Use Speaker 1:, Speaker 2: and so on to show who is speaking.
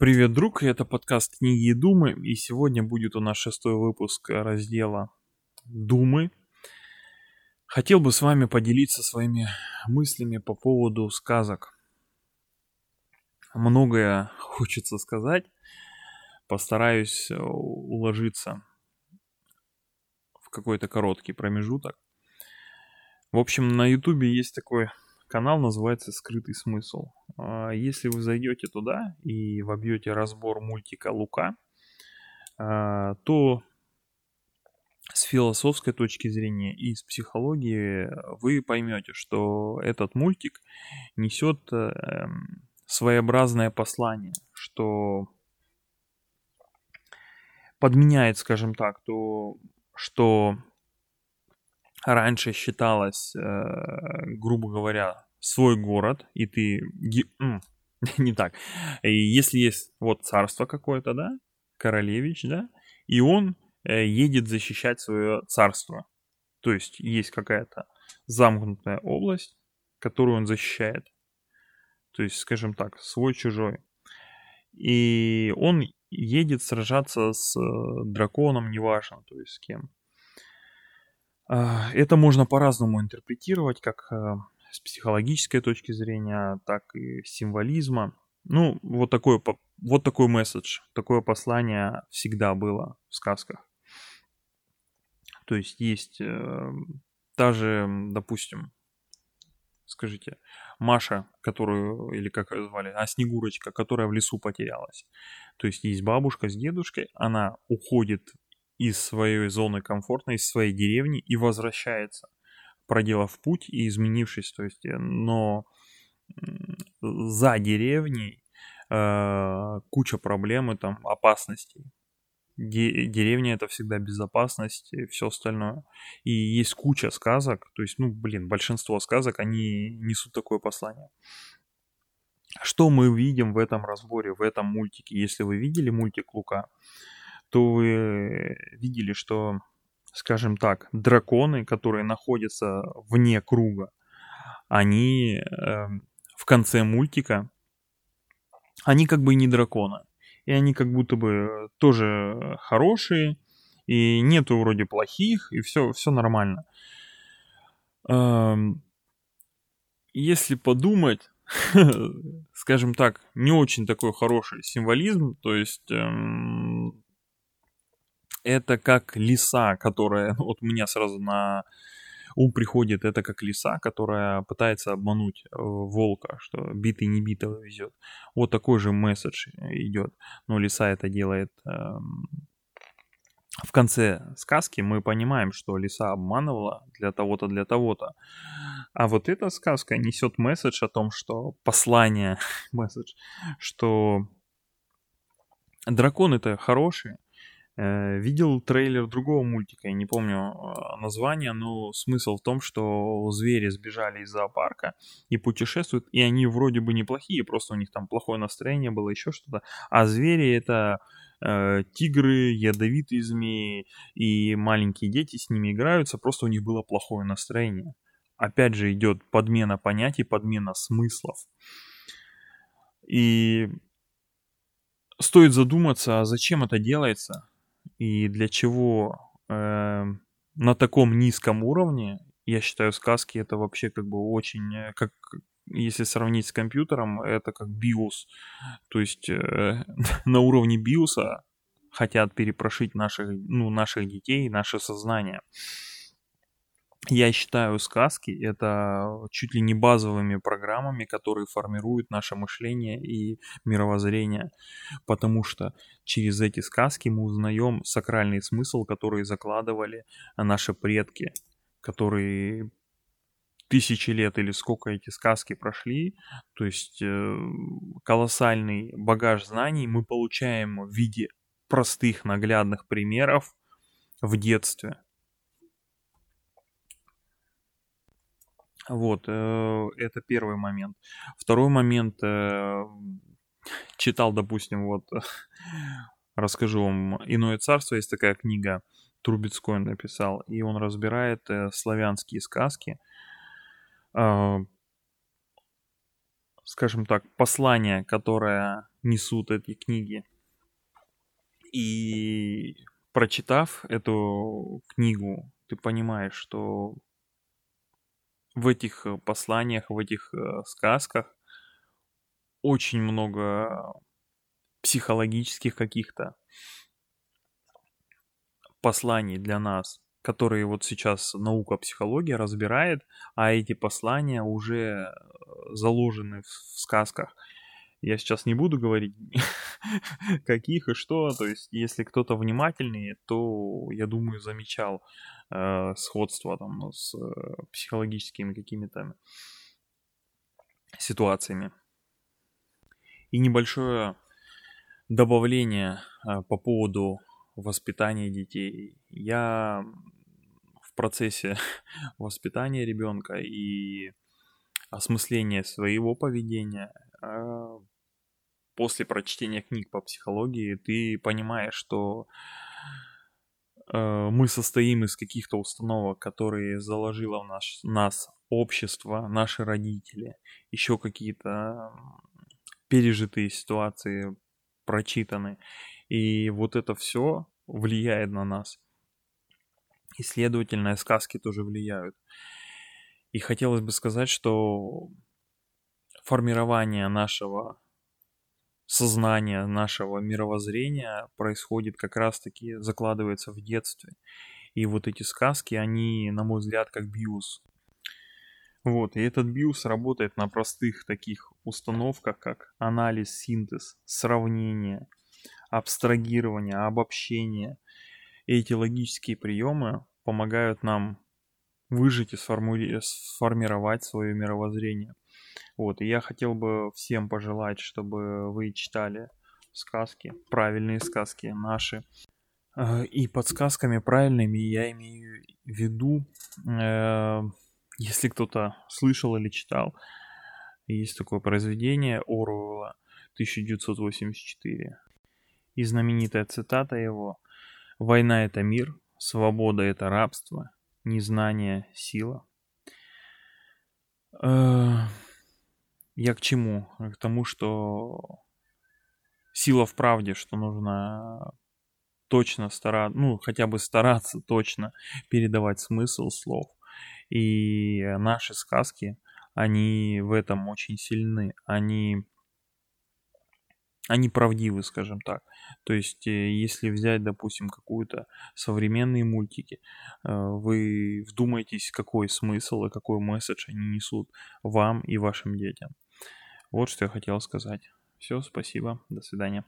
Speaker 1: Привет, друг, это подкаст «Книги и думы», и сегодня будет у нас шестой выпуск раздела «Думы». Хотел бы с вами поделиться своими мыслями по поводу сказок. Многое хочется сказать, постараюсь уложиться в какой-то короткий промежуток. В общем, на ютубе есть такой Канал называется «Скрытый смысл». А, если вы зайдете туда и вобьете разбор мультика «Лука», а, то с философской точки зрения и с психологии вы поймете, что этот мультик несет эм, своеобразное послание, что подменяет, скажем так, то, что раньше считалось, э, грубо говоря, свой город, и ты... Не так. И если есть вот царство какое-то, да, королевич, да, и он э, едет защищать свое царство. То есть есть какая-то замкнутая область, которую он защищает. То есть, скажем так, свой-чужой. И он едет сражаться с э, драконом, неважно, то есть с кем. А, это можно по-разному интерпретировать, как э, с психологической точки зрения, так и символизма. Ну, вот такой, вот такой месседж, такое послание всегда было в сказках. То есть есть э, та же, допустим, скажите, Маша, которую, или как ее звали, а Снегурочка, которая в лесу потерялась. То есть есть бабушка с дедушкой, она уходит из своей зоны комфорта, из своей деревни и возвращается, проделав путь и изменившись, то есть, э, но за деревней э, куча проблем и там опасностей. Де- деревня это всегда безопасность и все остальное. И есть куча сказок, то есть, ну, блин, большинство сказок, они несут такое послание. Что мы видим в этом разборе, в этом мультике? Если вы видели мультик Лука, то вы видели, что, скажем так, драконы, которые находятся вне круга, они э, в конце мультика, они как бы не драконы. И они как будто бы тоже хорошие, и нету вроде плохих, и все, все нормально. Эм, если подумать, скажем так, не очень такой хороший символизм, то есть эм, это как лиса, которая, вот у меня сразу на ум приходит, это как лиса, которая пытается обмануть э, волка, что битый не битого везет. Вот такой же месседж идет. Но лиса это делает эм, в конце сказки мы понимаем, что лиса обманывала для того-то, для того-то. А вот эта сказка несет месседж о том, что послание, месседж, что драконы-то хорошие, Э, видел трейлер другого мультика, я не помню а, название, но смысл в том, что звери сбежали из зоопарка и путешествуют, и они вроде бы неплохие, просто у них там плохое настроение было, еще что-то. А звери это э, тигры, ядовитые змеи, и маленькие дети с ними играются, просто у них было плохое настроение. Опять же идет подмена понятий, подмена смыслов. И стоит задуматься, а зачем это делается? И для чего э, на таком низком уровне, я считаю, сказки это вообще как бы очень, э, как если сравнить с компьютером, это как BIOS. То есть э, на уровне BIOS хотят перепрошить наших, ну, наших детей, наше сознание я считаю сказки это чуть ли не базовыми программами, которые формируют наше мышление и мировоззрение, потому что через эти сказки мы узнаем сакральный смысл, который закладывали наши предки, которые тысячи лет или сколько эти сказки прошли, то есть э, колоссальный багаж знаний мы получаем в виде простых наглядных примеров в детстве. Вот, э, это первый момент. Второй момент, э, читал, допустим, вот, расскажу вам, «Иное царство» есть такая книга, Трубецкой написал, и он разбирает э, славянские сказки, скажем так, послание, которое несут эти книги. И прочитав эту книгу, ты понимаешь, что в этих посланиях, в этих э, сказках очень много психологических каких-то посланий для нас, которые вот сейчас наука психология разбирает, а эти послания уже заложены в сказках. Я сейчас не буду говорить, каких и что. То есть, если кто-то внимательный, то, я думаю, замечал э, сходство там с э, психологическими какими-то ситуациями. И небольшое добавление э, по поводу воспитания детей. Я в процессе воспитания ребенка и осмысления своего поведения после прочтения книг по психологии ты понимаешь, что э, мы состоим из каких-то установок, которые заложило в наш, нас общество, наши родители, еще какие-то пережитые ситуации прочитаны. И вот это все влияет на нас. И, следовательно, сказки тоже влияют. И хотелось бы сказать, что формирование нашего сознания, нашего мировоззрения происходит как раз-таки, закладывается в детстве. И вот эти сказки, они, на мой взгляд, как биус. Вот, и этот биус работает на простых таких установках, как анализ, синтез, сравнение, абстрагирование, обобщение. Эти логические приемы помогают нам выжить и сформировать свое мировоззрение. Вот, и я хотел бы всем пожелать, чтобы вы читали сказки, правильные сказки наши. Э, и под сказками правильными я имею в виду, э, если кто-то слышал или читал, есть такое произведение Оруэлла 1984. И знаменитая цитата его «Война – это мир, свобода – это рабство, незнание – сила». Э, я к чему? К тому, что сила в правде, что нужно точно стараться, ну, хотя бы стараться точно передавать смысл слов. И наши сказки, они в этом очень сильны. Они они правдивы, скажем так. То есть, э, если взять, допустим, какую-то современные мультики, э, вы вдумайтесь, какой смысл и какой месседж они несут вам и вашим детям. Вот что я хотел сказать. Все, спасибо, до свидания.